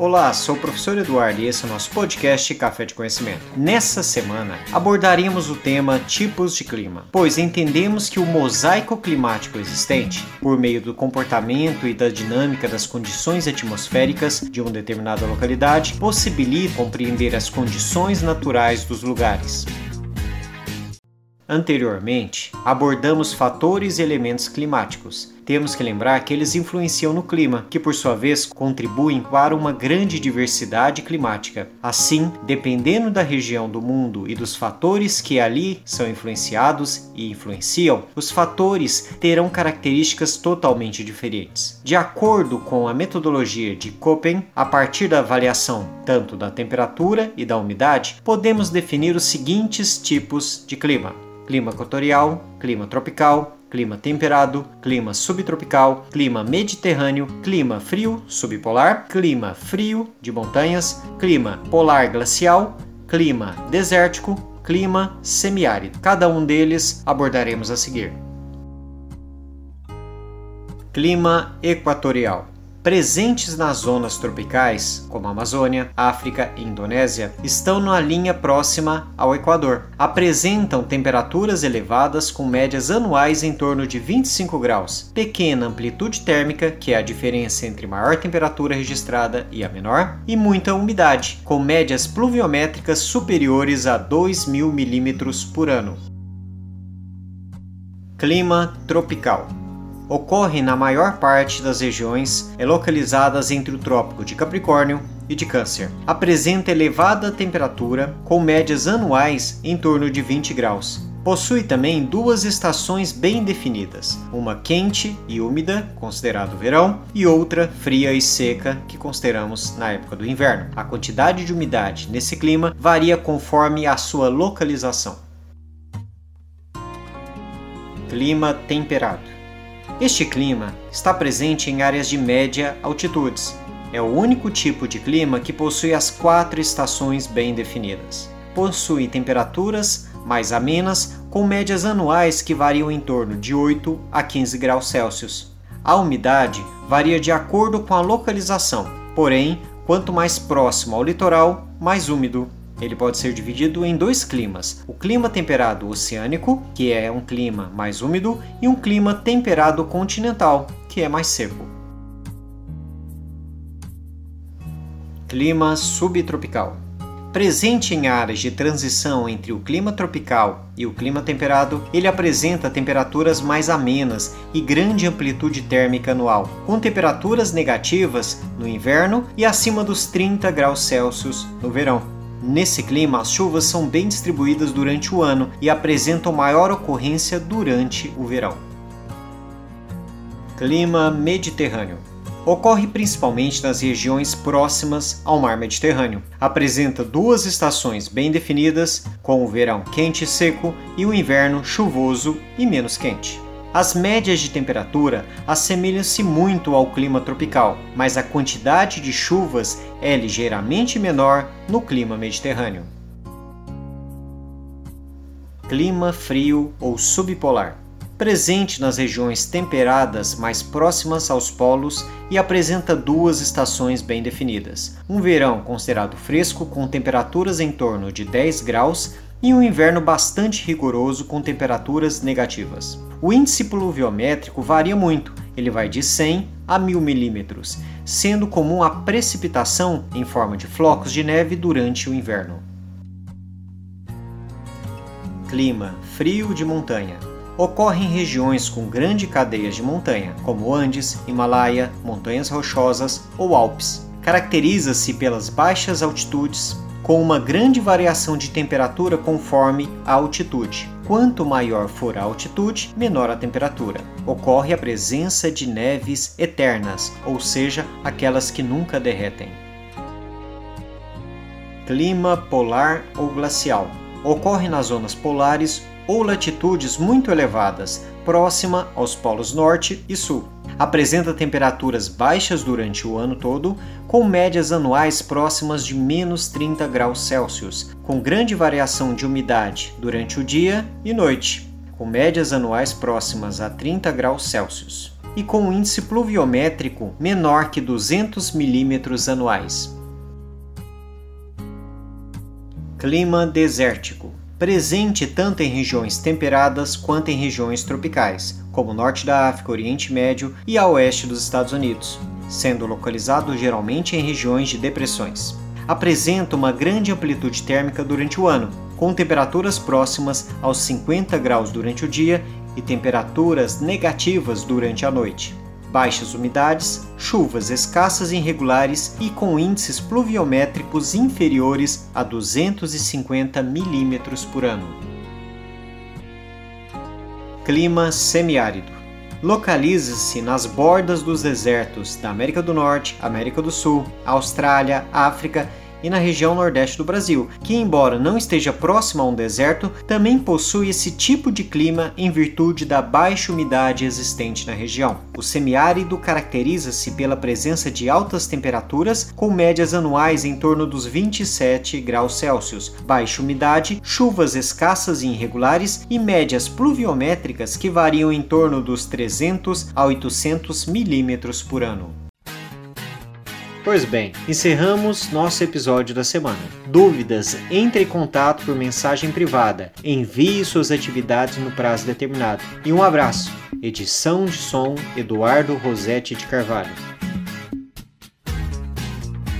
Olá, sou o professor Eduardo e esse é o nosso podcast Café de Conhecimento. Nessa semana abordaremos o tema tipos de clima, pois entendemos que o mosaico climático existente, por meio do comportamento e da dinâmica das condições atmosféricas de uma determinada localidade, possibilita compreender as condições naturais dos lugares. Anteriormente, abordamos fatores e elementos climáticos. Temos que lembrar que eles influenciam no clima, que por sua vez contribuem para uma grande diversidade climática. Assim, dependendo da região do mundo e dos fatores que ali são influenciados e influenciam, os fatores terão características totalmente diferentes. De acordo com a metodologia de Köppen, a partir da avaliação tanto da temperatura e da umidade, podemos definir os seguintes tipos de clima clima equatorial, clima tropical, clima temperado, clima subtropical, clima mediterrâneo, clima frio subpolar, clima frio de montanhas, clima polar glacial, clima desértico, clima semiárido. Cada um deles abordaremos a seguir. Clima equatorial presentes nas zonas tropicais, como a Amazônia, África e Indonésia, estão na linha próxima ao Equador. Apresentam temperaturas elevadas com médias anuais em torno de 25 graus, pequena amplitude térmica, que é a diferença entre maior temperatura registrada e a menor, e muita umidade, com médias pluviométricas superiores a 2.000 milímetros por ano. Clima tropical ocorre na maior parte das regiões localizadas entre o Trópico de Capricórnio e de Câncer. Apresenta elevada temperatura, com médias anuais em torno de 20 graus. Possui também duas estações bem definidas, uma quente e úmida, considerado verão, e outra fria e seca, que consideramos na época do inverno. A quantidade de umidade nesse clima varia conforme a sua localização. Clima temperado. Este clima está presente em áreas de média altitudes. É o único tipo de clima que possui as quatro estações bem definidas. Possui temperaturas mais amenas, com médias anuais que variam em torno de 8 a 15 graus Celsius. A umidade varia de acordo com a localização, porém, quanto mais próximo ao litoral, mais úmido ele pode ser dividido em dois climas: o clima temperado oceânico, que é um clima mais úmido, e um clima temperado continental, que é mais seco. Clima subtropical. Presente em áreas de transição entre o clima tropical e o clima temperado, ele apresenta temperaturas mais amenas e grande amplitude térmica anual, com temperaturas negativas no inverno e acima dos 30 graus Celsius no verão. Nesse clima, as chuvas são bem distribuídas durante o ano e apresentam maior ocorrência durante o verão. Clima Mediterrâneo ocorre principalmente nas regiões próximas ao mar Mediterrâneo. Apresenta duas estações bem definidas, com o verão quente e seco e o inverno chuvoso e menos quente. As médias de temperatura assemelham-se muito ao clima tropical, mas a quantidade de chuvas é ligeiramente menor no clima mediterrâneo. Clima frio ou subpolar presente nas regiões temperadas mais próximas aos polos e apresenta duas estações bem definidas: um verão considerado fresco, com temperaturas em torno de 10 graus, e um inverno bastante rigoroso com temperaturas negativas. O índice pluviométrico varia muito, ele vai de 100 a 1000 milímetros, sendo comum a precipitação em forma de flocos de neve durante o inverno. Clima frio de montanha. Ocorre em regiões com grande cadeias de montanha, como Andes, Himalaia, montanhas rochosas ou Alpes. Caracteriza-se pelas baixas altitudes, com uma grande variação de temperatura conforme a altitude. Quanto maior for a altitude, menor a temperatura. Ocorre a presença de neves eternas, ou seja, aquelas que nunca derretem. Clima polar ou glacial. Ocorre nas zonas polares ou latitudes muito elevadas, próxima aos polos norte e sul apresenta temperaturas baixas durante o ano todo, com médias anuais próximas de menos 30 graus Celsius, com grande variação de umidade durante o dia e noite, com médias anuais próximas a 30 graus Celsius. e com um índice pluviométrico menor que 200 milímetros anuais. Clima desértico presente tanto em regiões temperadas quanto em regiões tropicais, como o norte da África, Oriente Médio e a oeste dos Estados Unidos, sendo localizado geralmente em regiões de depressões. Apresenta uma grande amplitude térmica durante o ano, com temperaturas próximas aos 50 graus durante o dia e temperaturas negativas durante a noite baixas umidades, chuvas escassas e irregulares e com índices pluviométricos inferiores a 250 milímetros por ano. Clima semiárido. Localiza-se nas bordas dos desertos da América do Norte, América do Sul, Austrália, África e na região nordeste do Brasil, que, embora não esteja próxima a um deserto, também possui esse tipo de clima em virtude da baixa umidade existente na região. O semiárido caracteriza-se pela presença de altas temperaturas, com médias anuais em torno dos 27 graus Celsius, baixa umidade, chuvas escassas e irregulares e médias pluviométricas que variam em torno dos 300 a 800 milímetros por ano. Pois bem, encerramos nosso episódio da semana. Dúvidas? Entre em contato por mensagem privada. Envie suas atividades no prazo determinado. E um abraço. Edição de som Eduardo Rosetti de Carvalho.